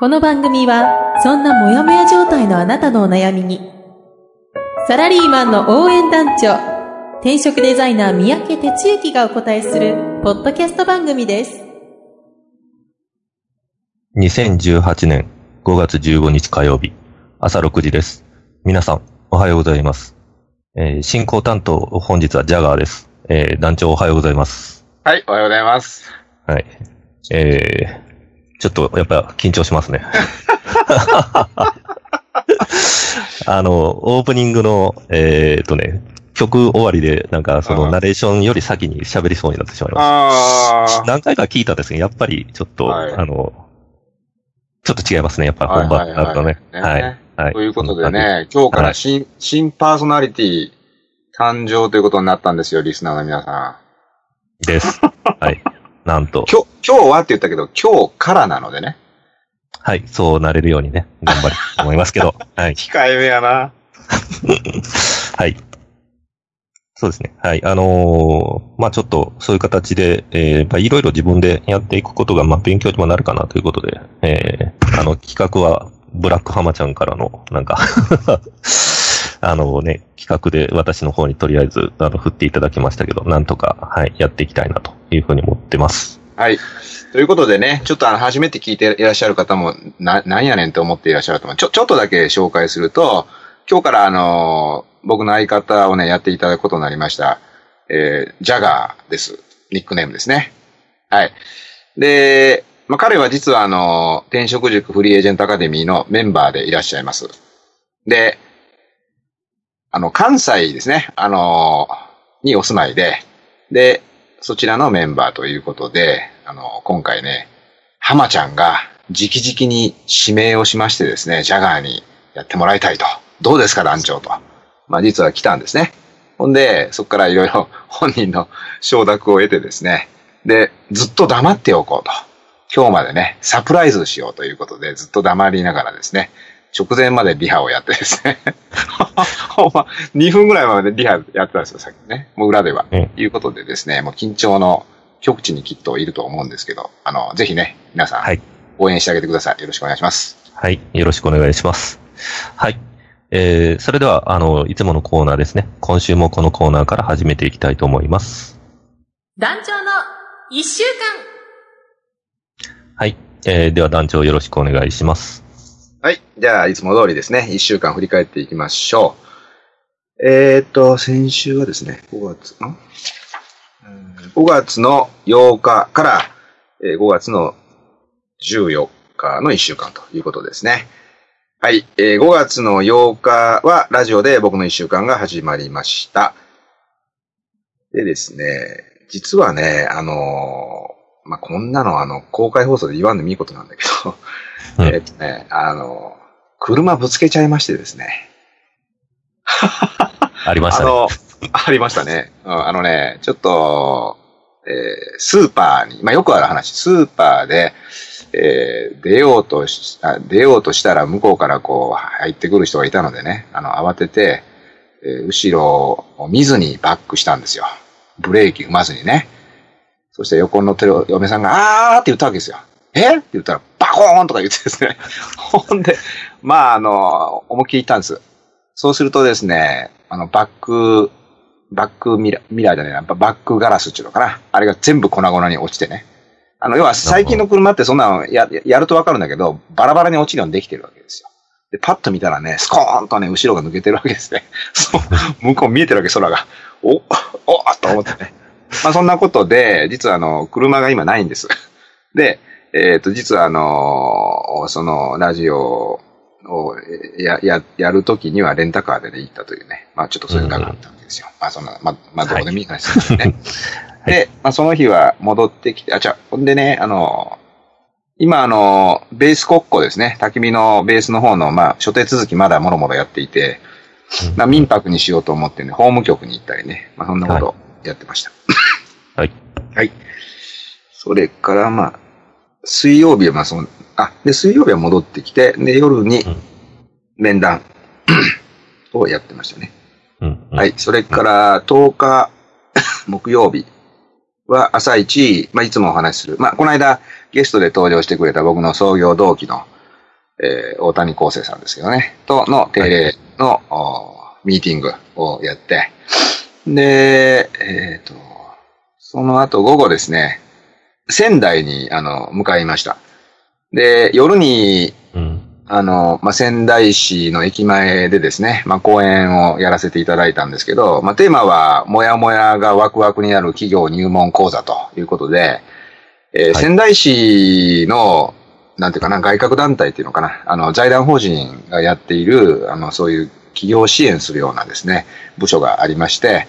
この番組は、そんなもやもや状態のあなたのお悩みに、サラリーマンの応援団長、転職デザイナー三宅哲之がお答えする、ポッドキャスト番組です。2018年5月15日火曜日、朝6時です。皆さん、おはようございます。えー進行担当、本日はジャガーです。えー団長おはようございます。はい、おはようございます。はい。えーちょっとやっぱ緊張しますね。あの、オープニングの、えーっとね、曲終わりで、なんかそうんのナレーションより先に喋りそうになってしまいまあす。何回か聞いたんですけど、やっぱりちょっと、はいあの、ちょっと違いますね、やっぱあ。本番になるとね。ははいい。はいはい。ということでね、今日からはい新、新パーソナリティ誕生ということになったんですよ、リスナーの皆さん。じです。はい。なんと。今日、今日はって言ったけど、今日からなのでね。はい。そうなれるようにね、頑張りと思いますけど。はい。控えめやな。はい。そうですね。はい。あのーまあちょっと、そういう形で、えーまあいろいろ自分でやっていくことが、まあ勉強にもなるかなということで、えーあの、企画は、ブラックハマちゃんからの、なんか、あのね、企画で私の方にとりあえず、あの、振っていただきましたけど、なんとか、はい、やっていきたいなというふうに思ってます。はい。ということでね、ちょっとあの、初めて聞いていらっしゃる方も、な、なんやねんと思っていらっしゃると思う。ちょ、ちょっとだけ紹介すると、今日からあの、僕の相方をね、やっていただくことになりました。えー、ジャガーです。ニックネームですね。はい。で、まあ、彼は実はあの、転職塾フリーエージェントアカデミーのメンバーでいらっしゃいます。で、あの、関西ですね、あの、にお住まいで、で、そちらのメンバーということで、あの、今回ね、浜ちゃんが直々に指名をしましてですね、ジャガーにやってもらいたいと。どうですか、団長と。まあ実は来たんですね。ほんで、そこからいろいろ 本人の承諾を得てですね、で、ずっと黙っておこうと。今日までね、サプライズしようということで、ずっと黙りながらですね、直前までリハをやってですね、ほんま、2分ぐらいまでリハやってたんですよ、さっきね。もう裏では。うんということでですね、もう緊張の極地にきっといると思うんですけど、あの、ぜひね、皆さん、はい応援してあげてください。よろしくお願いします。はい。よろしくお願いします。はい。えー、それでは、あの、いつものコーナーですね。今週もこのコーナーから始めていきたいと思います。団長の一週はい。えー、では団長よろしくお願いします。はい。じゃあ、いつも通りですね、1週間振り返っていきましょう。えーっと、先週はですね、5月、ん？5月の8日から、えー5月の14日の1週間ということですね。はい。えー5月の8日はラジオで僕の1週間が始まりました。でですね、実はね、あのーまあ、こんなのあの、公開放送で言わんでもいいことなんだけど、うんえっとね、あの、車ぶつけちゃいましてですね。ありましたね。あの、ありましたね。うんあのね、ちょっと、えースーパーに、まあ、よくある話、スーパーで、えー出ようとしあ、出ようとしたら向こうからこう入ってくる人がいたのでね、あの、慌てて、えー後ろを見ずにバックしたんですよ。ブレーキ踏まずにね。そして横に乗ってる嫁さんが、あーって言ったわけですよ。え？って言ったら、バコーンとか言ってですね。ほんで、まあ、あの、思いっきり言ったんです。そうするとですね、あの、バック、バックミラー、ミラーじゃないな、バックガラスっていうのかな。あれが全部粉々に落ちてね。あの、要は最近の車ってそんなのややるとわかるんだけど、バラバラに落ちるようにできてるわけですよ。で、パッと見たらね、スコーンとね、後ろが抜けてるわけですね。そう、向こう見えてるわけ、空が。お、おと思ってね。まあそんなことで、実はあの、車が今ないんです。で、えっ、と、実はあの、その、ラジオをや、や、やるときにはレンタカーで、ね、行ったというね。まあちょっとそういうのがあったわけですよ。まあそんな、まあ、まあどうでもいい話ですよね。で、まあその日は戻ってきて、あ、じゃほんでね、あの、今、あの、ベース国庫ですね。焚き火のベースの方の、まあ、所定続きまだもろもろやっていて、まあ、民泊にしようと思ってね、法務局に行ったりね、まあ、そんなことやってました。はい。はい。それから、まあ、水曜日は、まあ、その、あ、で、水曜日は戻ってきて、で、夜にうん面談 をやってましたね。うん。うんはい。。それから、10日、木曜日は朝一、まあ、いつもお話しする。まあ、この間、ゲストで登場してくれた僕の創業同期の、えー大谷康生さんですけどね、との定例の、おミーティングをやって、で、えっ、と、その後午後ですね、仙台に、あの、向かいました。で、夜にうん。あの、まあ、仙台市の駅前でですね、まあ、講演をやらせていただいたんですけど、まあ、テーマは、もやもやがワクワクになる企業入門講座ということで、えーはい仙台市の、なんていうかな、外郭団体っていうのかな、あの、財団法人がやっている、あの、そういう企業を支援するようなですね、部署がありまして、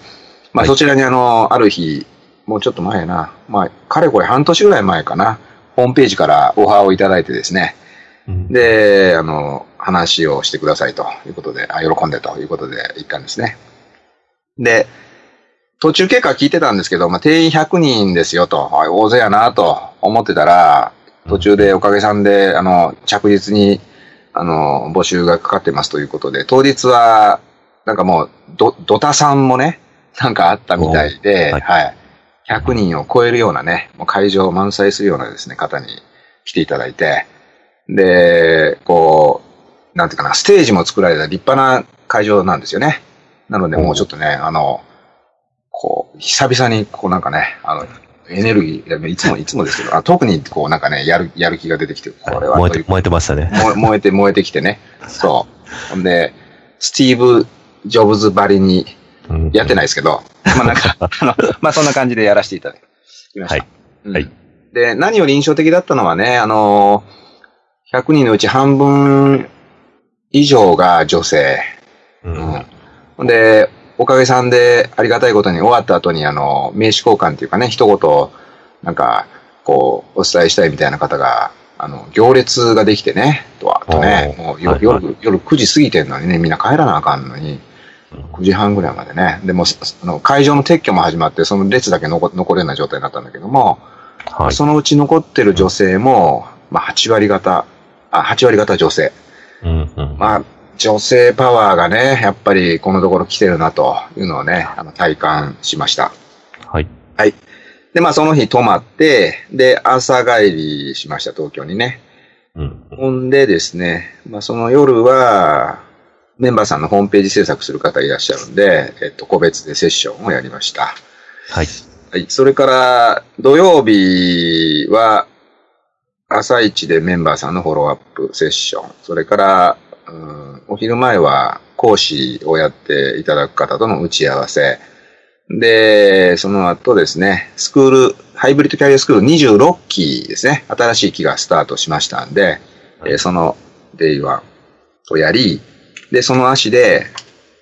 まあ、はいそちらにあの、ある日、もうちょっと前やな、まあ、かれこれ半年ぐらい前かな、ホームページからオファーをいただいてですね、うん、で、あの、話をしてくださいと。いうことで、あ、喜んでと。いうことで行ったんですね。で、途中経過聞いてたんですけど、まあ、定員100人ですよと、あ大勢やなと。思ってたら、途中でおかげさんで、あの、着実に、あの、募集がかかってますと。いうことで、当日は、なんかもう、ど、ドタさんもね、なんかあったみたいで、おはい。はい。100人を超えるようなね、もう会場を満載するようなですね、方に来ていただいて、で、こう、なんていうかな、ステージも作られた立派な会場なんですよね。なので、もうちょっとね、あの、こう、久々に、こうなんかね、あの、エネルギー、いつも、いつもですけど、あ特にこうなんかね、やる、やる気が出てきて、これは燃えて、燃えてましたね。燃えて、燃えてきてね。そう。ほんで、スティーブ・ジョブズばりにうんやってないですけど、まあなんか、あの、まあそんな感じでやらせていただきました。はいうんはいで、何より印象的だったのはね、あの、100人のうち半分以上が女性。う。うんん。ほんで、おかげさんでありがたいことに終わった後に、あの、名刺交換っていうかね、一言、なんか、こう、お伝えしたいみたいな方が、あの、行列ができてね、とは、とね、もうよはい夜、夜9時過ぎてんのにね、みんな帰らなあかんのに、9時半ぐらいまでね。でも、そあの会場の撤去も始まって、その列だけ残残るような状態になったんだけども、はい。そのうち残ってる女性も、まあ、8割方、あ、8割方女性。うんうん。まあ、女性パワーがね、やっぱりこのところ来てるなというのをね、あの体感しました。はい。はい。で、まあその日泊まって、で、朝帰りしました、東京にね。うん。ほんでですね、まあその夜は、メンバーさんのホームページ制作する方いらっしゃるんで、えっと、個別でセッションをやりました。はい。はい。それから、土曜日は、朝一でメンバーさんのフォローアップセッション。それから、うん、お昼前は講師をやっていただく方との打ち合わせ。で、その後ですね、スクール、ハイブリッドキャリアスクール26期ですね。新しい期がスタートしましたんで、えーその Day One をやり、で、その足で、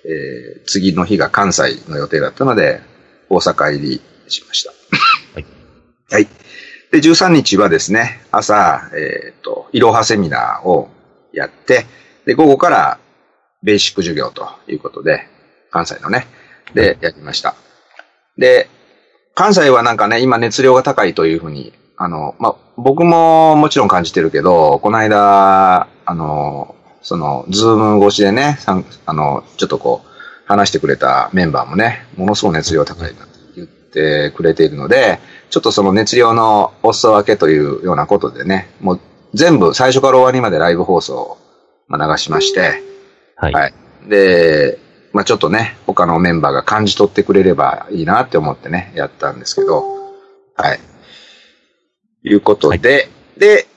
えー次の日が関西の予定だったので、大阪入りしました。はい。はい。で、13日はですね、朝、えっ、と、いろはセミナーをやって、で、午後からベーシック授業ということで、関西のね、で、やりました。で、関西はなんかね、今熱量が高いというふうに、あの、まあ、僕ももちろん感じてるけど、この間、あの、その、ズーム越しでね、さんあの、ちょっとこう、話してくれたメンバーもね、ものすごく熱量高いなって言ってくれているので、ちょっとその熱量のお裾分けというようなことでね、もう全部最初から終わりまでライブ放送をまあ流しまして、はい。はい。で、まあちょっとね、他のメンバーが感じ取ってくれればいいなって思ってね、やったんですけど、はい。いうことで、で、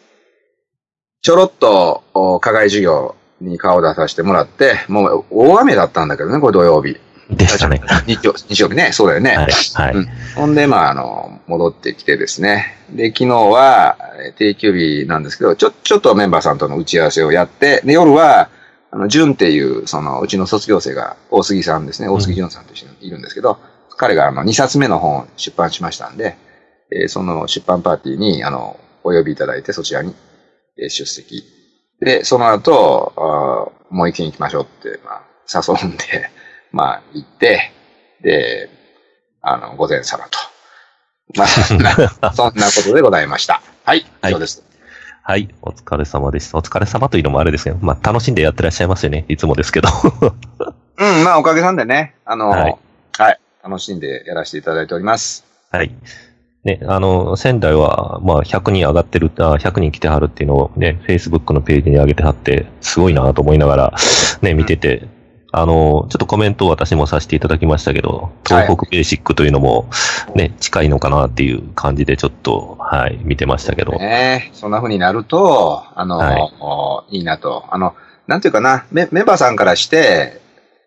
ちょろっと、お課外授業に顔を出させてもらって、もう大雨だったんだけどね、これ土曜日。でしたね。日曜日曜日ね、そうだよね。はい。はい。うんほんで、まあ、あの、戻ってきてですね。で、昨日は、えー定休日なんですけど、ちょ、ちょっとメンバーさんとの打ち合わせをやって、で、夜は、あの、淳っていう、その、うちの卒業生が、大杉さんですね、大杉淳さんと一緒にいるんですけど、彼が、あの、2冊目の本を出版しましたんで、えーその出版パーティーに、あの、お呼びいただいて、そちらにえー出席。で、その後、あーもう一軒行きましょうって、まあ、誘うんで、まあ、行って、で、あの、午前様と。まあ、そんなそんなことでございました。はい、以上です。はい、お疲れ様です。お疲れ様というのもあれですけど、まあ、楽しんでやってらっしゃいますよね。いつもですけど。うん、まあ、おかげさんでね、あの、ははいい、楽しんでやらせていただいております。はい。ね、あの、仙台は、まあ、100人上がってる、あ100人来てはるっていうのをね、Facebook のページに上げてはって、すごいなと思いながら、ね、見てて、あの、ちょっとコメントを私もさせていただきましたけど、東北ベーシックというのも、ね、近いのかなっていう感じでちょっと、はい、見てましたけど。ねそんな風になると、あの、はいおいいなと。あの、なんていうかな、メメンバーさんからして、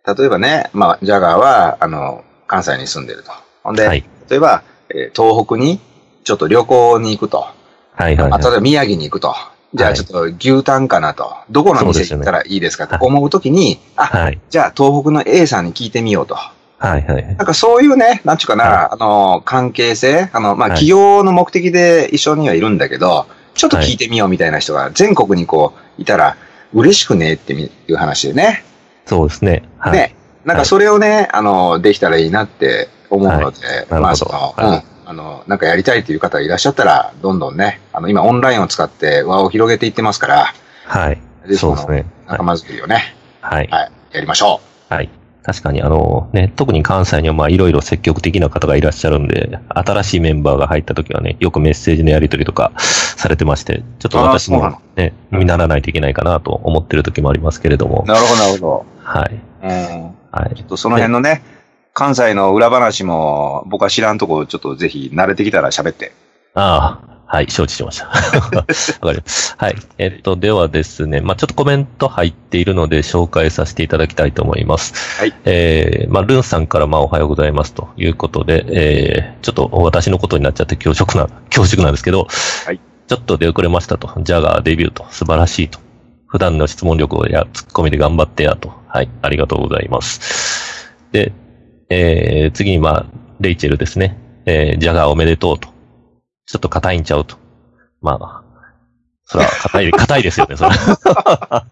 例えばね、まあ、ジャガーは、あの、関西に住んでると。ほんで、はい。例えば、えー東北にちょっと旅行に行くと。はいはい、あ、例えはい。ば宮城に行くと。じゃあはいちょっと牛タンかなと。どこの店行ったらいいですかと思うときに、あ、はい。じゃあ東北の A さんに聞いてみようと。はいはい。なんかそういうね、なんちゅうかな、はあの、関係性、あの、まあ、はい企業の目的で一緒にはいるんだけど、ちょっと聞いてみようみたいな人が全国にこう、いたら、嬉しくねっていう話でね。そうですね。はい。ね。なんかそれをね、あの、できたらいいなって思うので、はいまあ、その、はいうん。あの、なんかやりたいっていう方いらっしゃったら、どんどんね、あの、今オンラインを使って輪を広げていってますから、はい。そうですね。はい仲。間作りをね、はい。はい、やりましょはい。確かに、あの、ね、特に関西にはまあいろいろ積極的な方がいらっしゃるんで、新しいメンバーが入った時はね、よくメッセージのやり取りとか されてまして、ちょっと私もね、見習わないといけないかなと思ってる時もありますけれどもう。、なるほど、なるほはい。ど。うん。はいちょ。っとその辺のね、関西の裏話も僕は知らんとこちょっとぜひ慣れてきたら喋って。ああ、はい、承知しました。わかります。はい。えっと、ではですね、まあちょっとコメント入っているので紹介させていただきたいと思います。はい。えー、まあルンさんからまあおはようございますということで、えー、ちょっと私のことになっちゃって恐縮な、恐縮なんですけど、はい。ちょっと出遅れましたと。ジャガーデビューと。素晴らしいと。普段の質問力やツッコミで頑張ってやと。はい。ありがとうございます。で、えー、次にまあ、レイチェルですね。えー、ジャガーおめでとうと。ちょっと硬いんちゃうと。まあ、そら、硬い、硬いですよね、そら。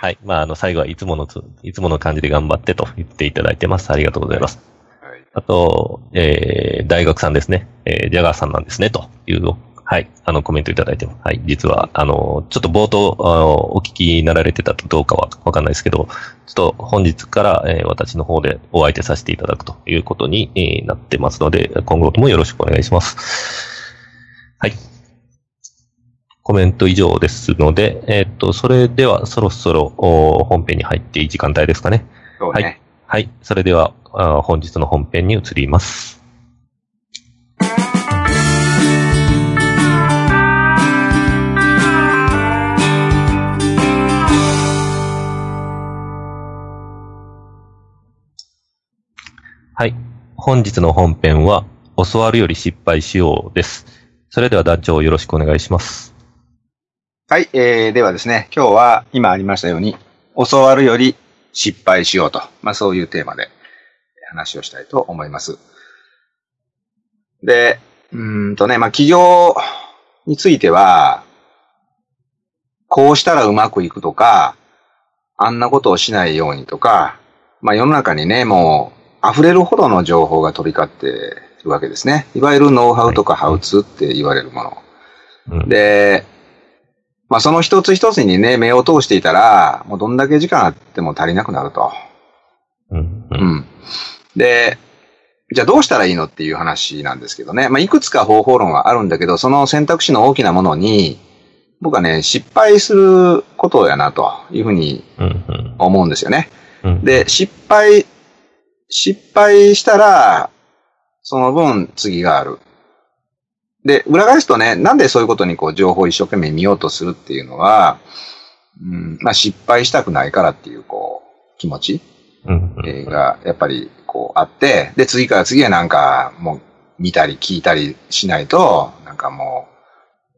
はい。まあ、あの、最後はいつものつ、いつもの感じで頑張ってと言っていただいてます。ありがとうございます。はい。あと、えー、大学さんですね。えー、ジャガーさんなんですね、という、はい、あの、コメントいただいてます。はい、実は、あの、ちょっと冒頭、あの、お聞きになられてたかどうかはわかんないですけど、ちょっと本日から、えー私の方でお相手させていただくということに、えーなってますので、今後ともよろしくお願いします。はい。コメント以上ですので、えーっと、それではそろそろお本編に入っていい時間帯ですかね。そうね。はい。それでは、本日の本編に移ります。はい。本日の本編は、教わるより失敗しようです。それでは団長よろしくお願いします。はい、えー、ではですね、今日は今ありましたように、教わるより失敗しようと。まあそういうテーマで話をしたいと思います。で、うんとね、まあ企業については、こうしたらうまくいくとか、あんなことをしないようにとか、まあ世の中にね、もう溢れるほどの情報が飛び交っているわけですね。いわゆるノウハウとかハウツーって言われるもの。うん、で、まあその一つ一つにね、目を通していたら、もうどんだけ時間あっても足りなくなると。うん。で、じゃあどうしたらいいのっていう話なんですけどね。まあいくつか方法論はあるんだけど、その選択肢の大きなものに、僕はね、失敗することやなというふうに思うんですよね。うん。で、失敗、失敗したら、その分次がある。で、裏返すとね、なんでそういうことにこう情報を一生懸命見ようとするっていうのは、うん、まあ失敗したくないからっていうこう気持ち？うん、うん。えーがやっぱりこうあって、で、次から次へなんかもう見たり聞いたりしないと、なんかもう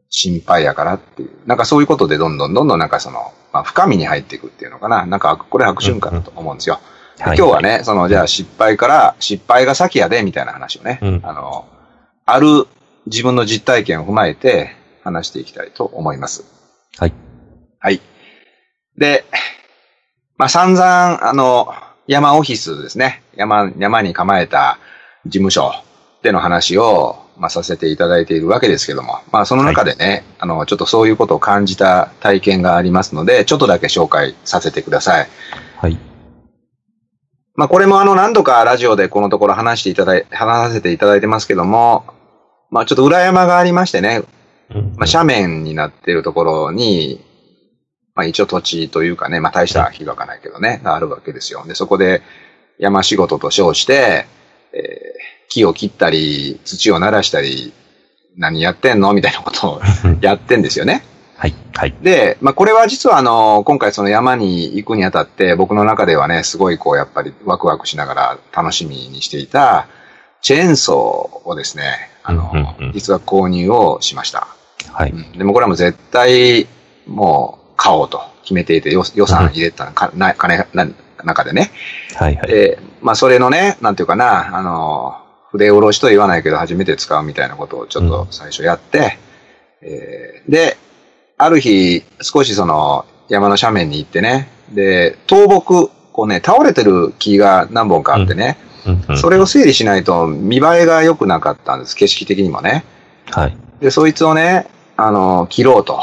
心配やからっていう、なんかそういうことでどんどんどんどんなんかその、まあ深みに入っていくっていうのかな。なんかこれ悪循環だと思うんですよ。ではい今日はね、そのじゃあ失敗から、失敗が先やでみたいな話をね、うんあの、ある自分の実体験を踏まえて話していきたいと思います。はい。はい。で、まあ、散々、あの、山オフィスですね。山、山に構えた事務所での話を、まあ、させていただいているわけですけども、まあ、その中でね、あの、ちょっとそういうことを感じた体験がありますので、ちょっとだけ紹介させてください。はい。まあ、これもあの、何度かラジオでこのところ話していただい、話させていただいてますけども、まあ、ちょっと裏山がありましてね、うんまあ、斜面になっているところに、まあ一応土地というかね、まあ大した広がないけどね、があるわけですよ。で、そこで山仕事と称して、えー木を切ったり、土を鳴らしたり、何やってんの？みたいなことを やってんですよね。はい。はい。で、まあこれは実はあの、今回その山に行くにあたって、僕の中ではね、すごいこうやっぱりワクワクしながら楽しみにしていた、チェーンソーをですね、あのうんうんうん、実は購入をしました。はい。うんでもこれはもう絶対、もう買おうと決めていて、よ予算入れたかな金な中でね。はい。はい。で、まあそれのね、なんていうかな、あの、筆下ろしとは言わないけど初めて使うみたいなことをちょっと最初やって、えーで、ある日、少しその山の斜面に行ってね、で、倒木、こうね、倒れてる木が何本かあってね、それを整理しないと見栄えが良くなかったんです、景色的にもね。はい。で、そいつをね、あの、切ろうと、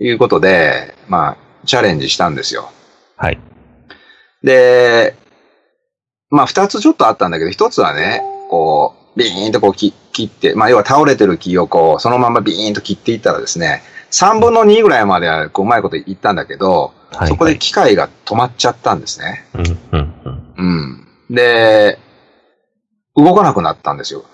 いうことで、まあ、チャレンジしたんですよ。はい。で、まあ、二つちょっとあったんだけど、一つはね、こう、ビーンとこう切切って、まあ、要は倒れてる木をこう、そのままビーンと切っていったらですね、三分の二ぐらいまでは、こう、うまいこと言ったんだけど、はい。そこで機械が止まっちゃったんですね。うん、うん、うん。うん。で、動かなくなったんですよ。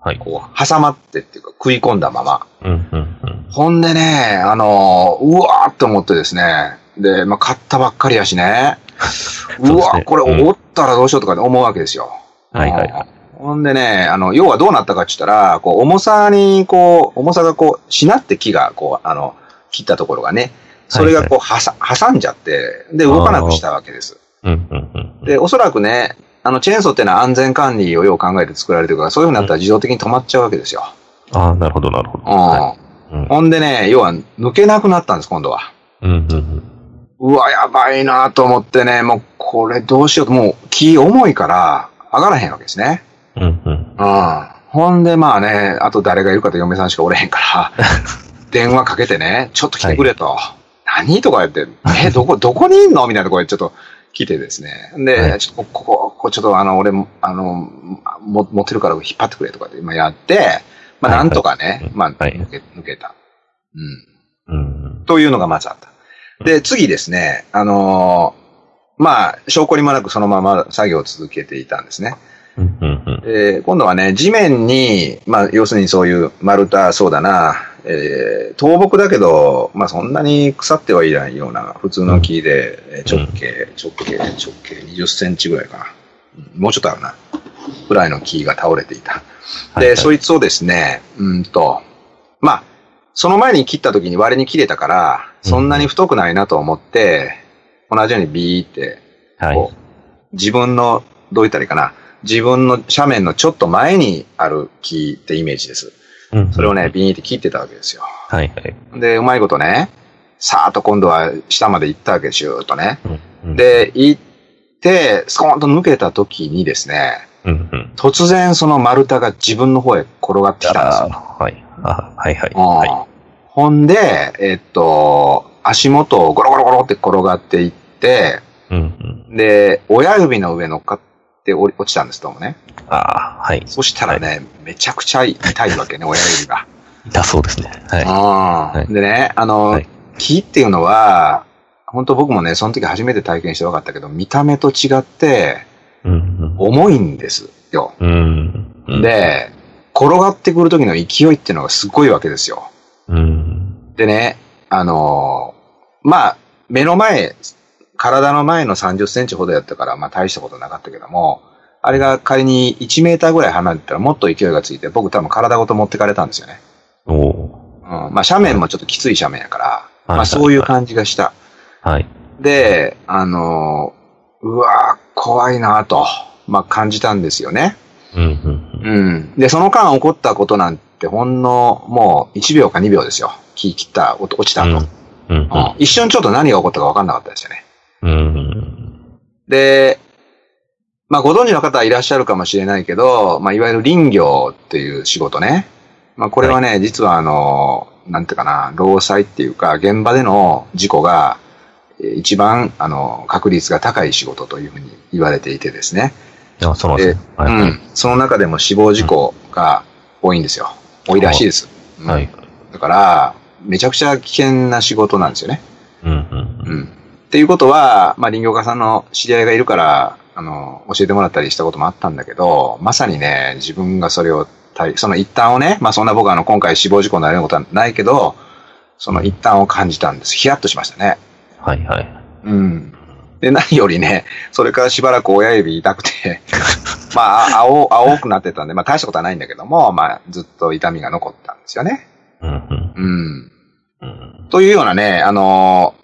はい。こう、挟まってっていうか、食い込んだまま。うん、うん、うん。ほんでね、あの、うわーって思ってですね、で、まあ、買ったばっかりやしね、うわこれうん折ったらどうしようとか思うわけですよ。はい、はい。うんほんでね、あの、要はどうなったかって言ったら、こう、重さに、こう、重さがこう、しなって木が、こう、あの、切ったところがね、それがこう、はさ、挟んじゃって、で、動かなくしたわけです。うん、うん、うん。で、おそらくね、あの、チェーンソーってのは安全管理をよう考えて作られてるから、そういうふうになったら自動的に止まっちゃうわけですよ。ああ、なるほど、なるほど。うん。はうんほんでね、要は抜けなくなったんです、今度は。い。うん、うん、うわ、やばいなと思ってね、もうこれどうしようと、もう木重いから上がらへんわけですね。うん。うん、うん。うん。ほんでまあね、あと誰がいるかと嫁さんしかおれへんから、電話かけてね、ちょっと来てくれと。何とか言って、え、どこ、どこにいんの？みたいなところでちょっと来てですね。で、はいちょっとここ、ここちょっとあの、俺も、あの、も持ってるから引っ張ってくれとかって今やって、まあはいなんとかね、はいまあはい抜け、抜けた。うん。うん。というのがまずあった。で、次ですね、あのーまあ、証拠にもなくそのまま作業を続けていたんですね。うん、うん、うん。で、今度はね、地面に、まあ、要するにそういう丸太、そうだな、えー、倒木だけど、まあ、そんなに腐ってはいないような普通の木で、えー直径、直径、直径20センチぐらいかな。うんもうちょっとあるな。ぐらいの木が倒れていた。で、はいはいそいつをですね、うんと、まあ、その前に切った時に割れに切れたから、そんなに太くないなと思って、同じようにビーって、はい。自分の、どう言ったらいいかな、自分の斜面のちょっと前にある木ってイメージです。うんそれをね、、ビーって切ってたわけですよ。はい、はい。で、うまいことね、さーっと今度は下まで行ったわけですよ、とね。うんうん、で、行って、スコーンと抜けた時にですね、うん、うん。突然その丸太が自分の方へ転がってきたんですよ。はい。あはい、はい。うんはい。ほんで、えっと、足元をゴロゴロゴロって転がっていって、うん、うん。で、親指の上乗っかって落落ちたんです、どうもね。ああ、はい。そしたらね、めちゃくちゃ痛いわけね、親指が。痛そうですね。はい。あはいでね、あの、はい木っていうのは、本当僕もね、その時初めて体験して分かったけど、見た目と違ってうん、重いんですよ。うん。うん、で、転がってくる時の勢いっていうのがすごいわけですよ。うん。でね、あのーまあ、目の前、体の前の30センチほどやったから、まあ大したことなかったけども、あれが仮に1メーターぐらい離れてたらもっと勢いがついて、僕多分体ごと持ってかれたんですよね。おおうん、まあ斜面もちょっときつい斜面やから、はいまあそういう感じがした。はい。で、あのーうわー怖いなと、まあ感じたんですよね。うん、うん。うん。で、その間起こったことなんってほんのもう1秒か2秒ですよ。木切った、落落ちた後、うん。うん。うん一瞬ちょっと何が起こったか分かんなかったですよね。うん。で、まあご存知の方はいらっしゃるかもしれないけど、まあいわゆる林業っていう仕事ね。まあこれはね、実はあの、なんていうかな、労災っていうか、現場での事故が、えー一番、あの、確率が高い仕事というふうに言われていてですね。あ、そうなんで、ですね。はい。うん。その中でも死亡事故が多いんですよ。多いらしいです。うんはい。だから、めちゃくちゃ危険な仕事なんですよね。うん。うん。うん。っていうことは、まあ、林業家さんの知り合いがいるから、あの、教えてもらったりしたこともあったんだけど、まさにね、自分がそれを体、その一端をね、まあ、そんな僕はあの、今回死亡事故になるようなことはないけど、その一端を感じたんです。ヒヤッとしましたね。はい。はい。うん。で、何よりね、それからしばらく親指痛くて、まあ、青、青くなってたんで、まあ、大したことはないんだけども、まあ、ずっと痛みが残ったんですよね。うん。うん。うん。うん。というようなね、あのー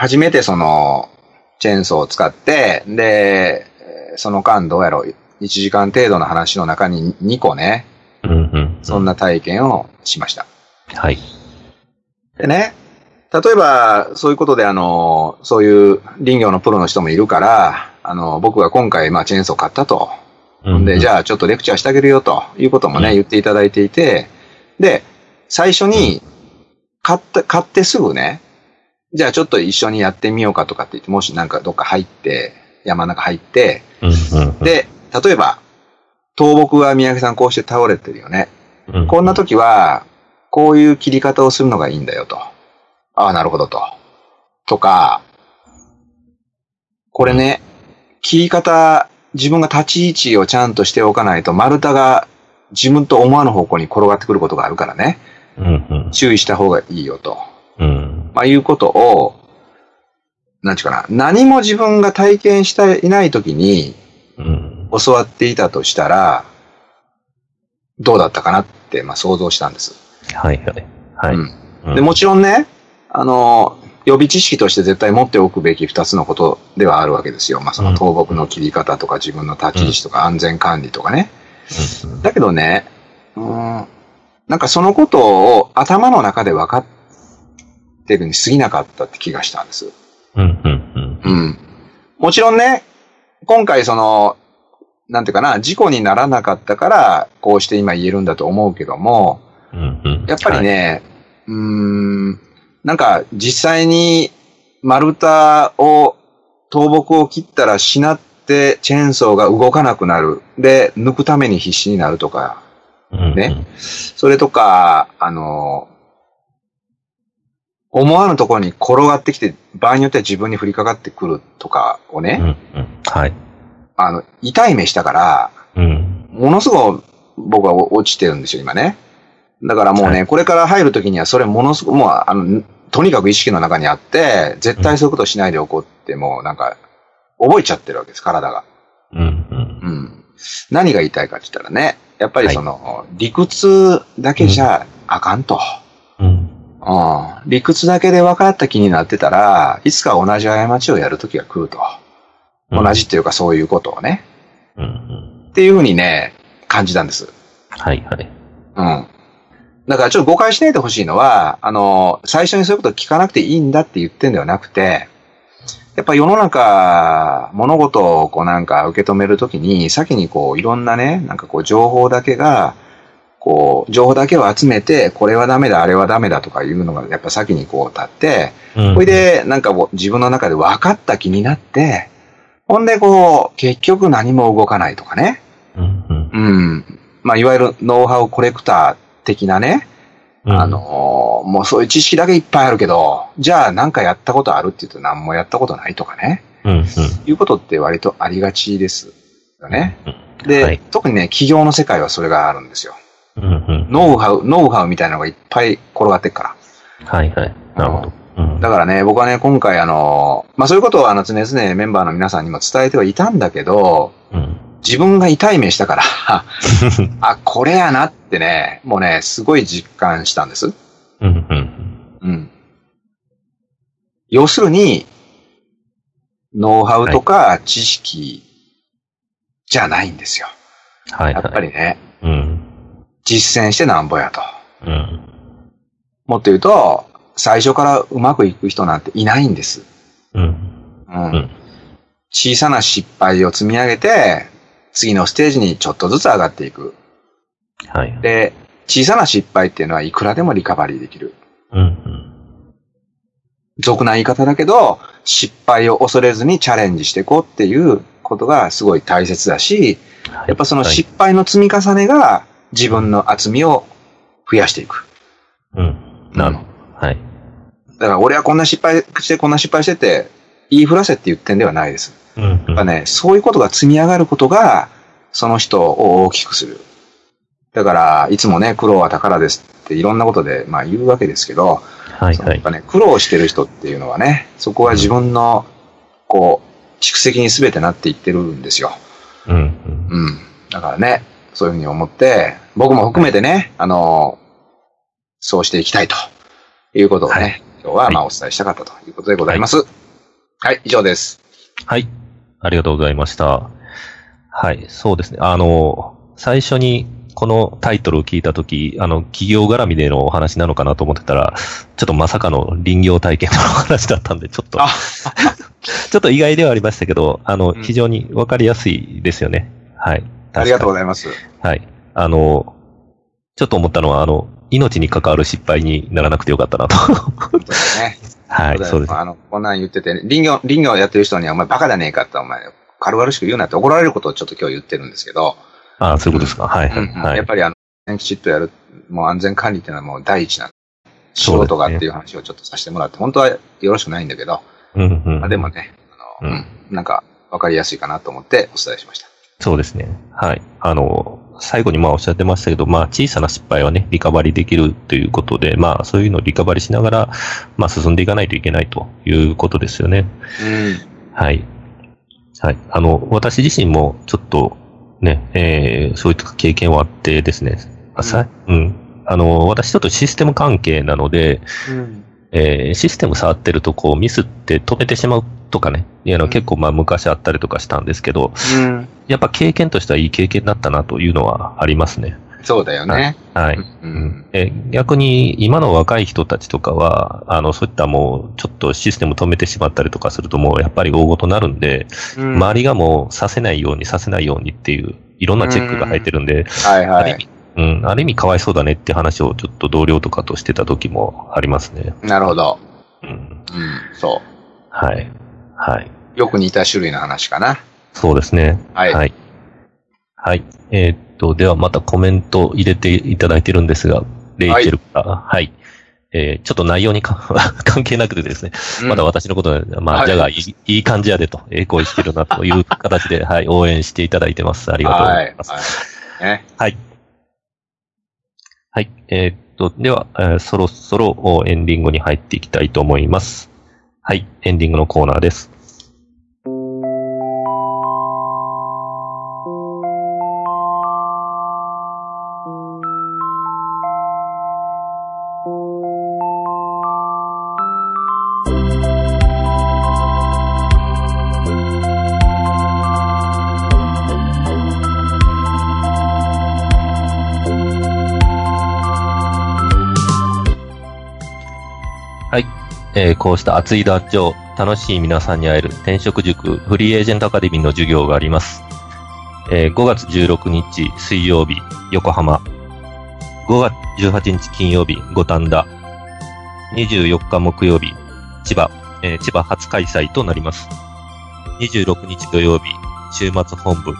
初めてその、チェーンソーを使って、で、えーその間どうやろう、1時間程度の話の中に2個ね、うん。うん。そんな体験をしました。はい。でね、例えば、そういうことで、あのーそういう林業のプロの人もいるから、あのー僕が今回、まあ、チェーンソーを買ったと。で、じゃゃあちょっとレクチャーしてあげるよということもね、うん言っていただいていて、で、最初に、買って、買ってすぐね、じゃあちょっと一緒にやってみようかとかって言って、もしなんかどっか入って、山の中入って。で、例えば、倒木は三宅さんこうして倒れてるよね。うん。こんな時は、こういう切り方をするのがいいんだよと。ああ、なるほどと。とか、これね、切り方、自分が立ち位置をちゃんとしておかないと、丸太が自分と思わぬ方向に転がってくることがあるからね、うん。うん。注意した方がいいよと。うん。まあ、いうことを、なんちゅうかな、何も自分が体験していない時にうん。教わっていたとしたら、どうだったかなって、まあ、想像したんです。はい。はい。はい。うんうんで、もちろんね、あの、予備知識として絶対持っておくべき二つのことではあるわけですよ。まあ、その倒木の切り方とか自分の立ち位置とか安全管理とかね。うん。だけどね、うーん、なんかそのことを頭の中で分かってるに過ぎなかったって気がしたんです。うん。うん。うん。もちろんね、今回その、なんていうかな、事故にならなかったから、こうして今言えるんだと思うけども、うん。うん。やっぱりね、うーん、なんか実際に丸太を、倒木を切ったらしなってチェーンソーが動かなくなる。で、抜くために必死になるとか、はい、ねそれとか、あの、思わぬところに転がってきて、場合によっては自分に降りかかってくるとかをうん。ね、うん。はい。あの、痛い目したから、うん。ものすごく僕は落ちてるんですよ、今ね。だからもうね、はこれから入るときにはそれものすごく、もうあの、とにかく意識の中にあって、絶対そういうことしないでおこうって、もうなんか、覚えちゃってるわけです、体が。うん。うん。うん。何が言いたいかって言ったらね、やっぱりその、理屈だけじゃあかんと。うん。うん。理屈だけで分かった気になってたら、いつか同じ過ちをやるときが来ると。同じっていうかそういうことをね。うん。うん。っていうふうにね、感じたんです。はい。はい。うん。だからちょっと誤解しないでほしいのは、あの、最初にそういうこと聞かなくていいんだって言ってんではなくて、やっぱ世の中、物事をこうなんか受け止めるときに、先にこういろんなね、なんかこう情報だけが、こう、情報だけを集めて、これはダメだ、あれはダメだとかいうのがやっぱ先にこう立って、うんほい、で、なんか自分の中で分かった気になって、ほんでこう、結局何も動かないとかね。うん。うん。うん。まあ、いわゆるノウハウコレクター的なね、うんあ、のーもうそういう知識だけいっぱいあるけど、じゃあなんかやったことあるって言うと何もやったことないとかね、うん。うん。いうことって割とありがちですよね。うん。で、はい特にね、企業の世界はそれがあるんですよ。うん。うん。ノウハウ、ノウハウみたいなのがいっぱい転がってっから。はい。はい。なるほど。うん。だからね、僕はね、今回あのーまあ、そういうことをあの常々メンバーの皆さんにも伝えてはいたんだけど、うん。自分が痛い目したから、あ、これやなってね、もうね、すごい実感したんです。うん。うん。うん。要するに、ノウハウとか知識じゃないんですよ。はい。やっぱりね、うん。実践してなんぼやと。うん。もっと言うと、最初からうまくいく人なんていないんです。うん。うん。うん小さな失敗を積み上げて、次のステージにちょっとずつ上がっていく。はい。で、小さな失敗っていうのはいくらでもリカバリーできる。うん。俗な言い方だけど、失敗を恐れずにチャレンジしていこうっていうことがすごい大切だし、やっぱそのはい失敗の積み重ねが自分の厚みを増やしていく。うん。なるほど。はい。だから俺はこんな失敗して、こんな失敗してて、言いふらせって言ってんではないです。うん。うんやっぱね、そういうことが積み上がることが、その人を大きくする。だから、いつもね、苦労は宝ですっていろんなことで、まあ言うわけですけど、はいはいやっぱ。ね、苦労してる人っていうのはね、そこは自分の、こう、蓄積に全てなっていってるんですよ。うん。うんうん。だからね、そういうふうに思って、僕も含めてね、あの、そうしていきたいということをね、はい今日はまあお伝えしたかったということでございます。はい、以上です。はい。ありがとうございました。はい。そうですね。あの、最初にこのタイトルを聞いたとき、あの、企業絡みでのお話なのかなと思ってたら、ちょっとまさかの林業体験のお話だったんで、ちょっと、あ ちょっと意外ではありましたけど、あの、うん非常にわかりやすいですよね。はい。ありがとうございます。はい。あの、ちょっと思ったのは、あの、命に関わる失敗にならなくてよかったなと。本当にね。はい、そうです。あの、こんなん言ってて、林業、林業やってる人にはお前バカだねえかって、お前、軽々しく言うなって怒られることをちょっと今日言ってるんですけど、あそういうことですか。はい、はい、うんはい。やっぱりあの、きちっとやる、もう安全管理っていうのはもう第一な仕そうですね事がっていう話をちょっとさせてもらって、本当はよろしくないんだけど、うん、うん。まあ、でもね、あの、うんうんなんかわかりやすいかなと思ってお伝えしました。そうですね。はい。あの、最後にまあおっしゃってましたけど、まあ小さな失敗はね、リカバリーできるということで、まあそういうのをリカバリーしながら、まあ進んでいかないといけないということですよね。うん。はい。はい。あの、私自身もちょっとね、えー、そういった経験はあってですね、あさうん。あの、私ちょっとシステム関係なので、うん。えーシステム触ってるとこうミスって止めてしまうとかね、あのうん結構まあ昔あったりとかしたんですけど、うん。やっぱ経験としてはいい経験だったなというのはありますね。そうだよね。はい。ううんんえ逆に今の若い人たちとかは、あの、そういったもうちょっとシステム止めてしまったりとかするともうやっぱり大ごとなるんで、うん周りがもうさせないようにさせないようにっていういろんなチェックが入ってるんで、はいはい。ある意味、うん、ある意味かわいそうだねって話をちょっと同僚とかとしてた時もありますね。なるほど。うん。うん。そはい。はい。う。よく似た種類の話かな。そうですね。はいはい。はい。えーっと、ではまたコメント入れていただいてるんですが、レイチェルから、はい。えーちょっと内容にか 関係なくてですね、まだ私のことで、まあ、はいじゃあいい、いい感じやでと、ええ声してるなという形で、はい、応援していただいてます。ありがとうございます。はい。ね。はい。はい。えーっと、では、えーそろそろおエンディングに入っていきたいと思います。はい。エンディングのコーナーです。えーこうした熱い団長、楽しい皆さんに会える転職塾フリーエージェントアカデミーの授業があります。えー5月16日水曜日、横浜。5月18日金曜日、五反田。24日木曜日、千葉。えー千葉初開催となります。26日土曜日、週末本部。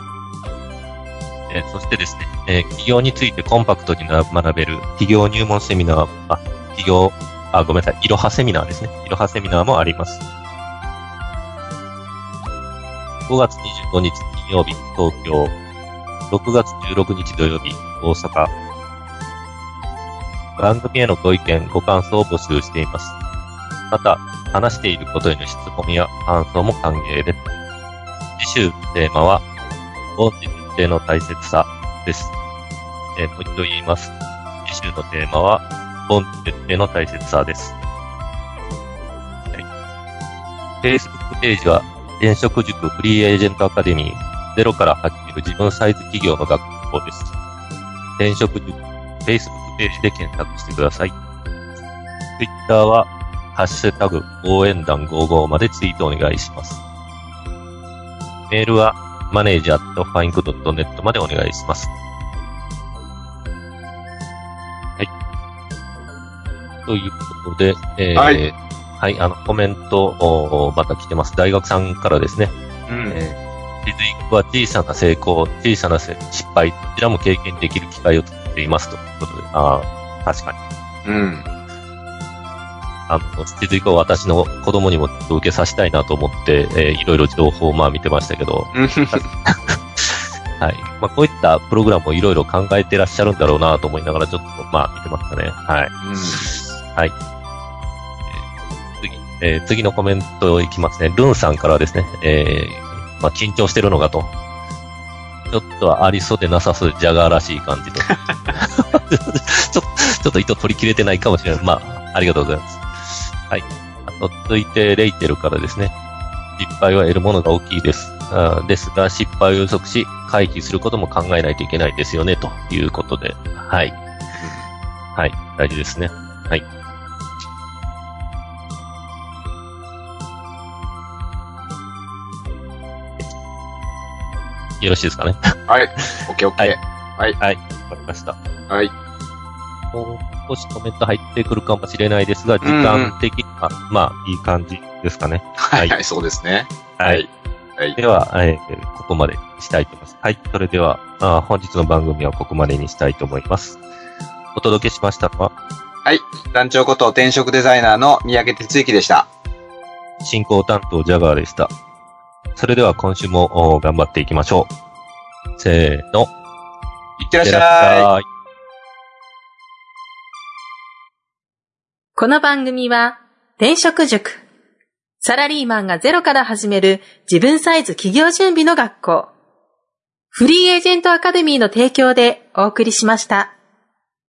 えーそしてですね、えー企業についてコンパクトに学べる企業入門セミナー、あ、企業あ、ごめんなさい。いろはセミナーですね。いろはセミナーもあります。5月25日金曜日、東京。6月16日土曜日、大阪。番組へのご意見、ご感想を募集しています。また、話していることへの質問や感想も歓迎です。次週テーマは、本日性の大切さです。えーもう一度言います。次週のテーマは、本徹底の大切さです。はい。Facebook ページは、転職塾フリーエージェントアカデミー、ゼロから始める自分サイズ企業の学校です。転職塾 Facebook ページで検索してください。Twitter は、ハッシュタグ、応援団55までツイートお願いします。メールは、マネージャーとファインクドットネットまでお願いします。はい。ということで、えー、はいはい、あの、コメント、おまた来てます。大学さんからですね。うん。えー、リズイクは小さな成功、小さなせ失敗、どちらも経験できる機会を作っていますということで、ああ、確かに。うん。あの、リズイクは私の子供にも受けさせたいなと思って、えーいろいろ情報をまあ見てましたけど、うん。はい。まあ、こういったプログラムをいろいろ考えてらっしゃるんだろうなと思いながら、ちょっと、まあ、見てましたね。はい。はい。えー次、えー次のコメントいきますね。ルンさんからですね、えーまあ、緊張してるのかと。ちょっとはありそうでなさそうジャガーらしい感じ と。ちょちょっと糸取り切れてないかもしれない。まあ、ありがとうございます。はい。あと、続いて、レイテルからですね。失敗は得るものが大きいです。あですが、失敗を予測し、回避することも考えないといけないですよね、ということで。はい。はい。大事ですね。はい。よろしいですかね。はい。オッケーオッケー。はい。はい。わかりました。はい。もう少しコメント入ってくるかもしれないですが、時間的には、まあ、いい感じですかね。はい。はい。そうですね。はい。はい。では、えーここまでにしたいと思います。はい。それでは、あー本日の番組はここまでにしたいと思います。お届けしましたのは、はい。団長こと転職デザイナーの三宅哲之でした。進行担当ジャガーでした。それでは今週もお頑張っていきましょう。せーの。いいってらっしゃい。い。この番組は、転職塾。サラリーマンがゼロから始める自分サイズ企業準備の学校。フリーエージェントアカデミーの提供でお送りしました。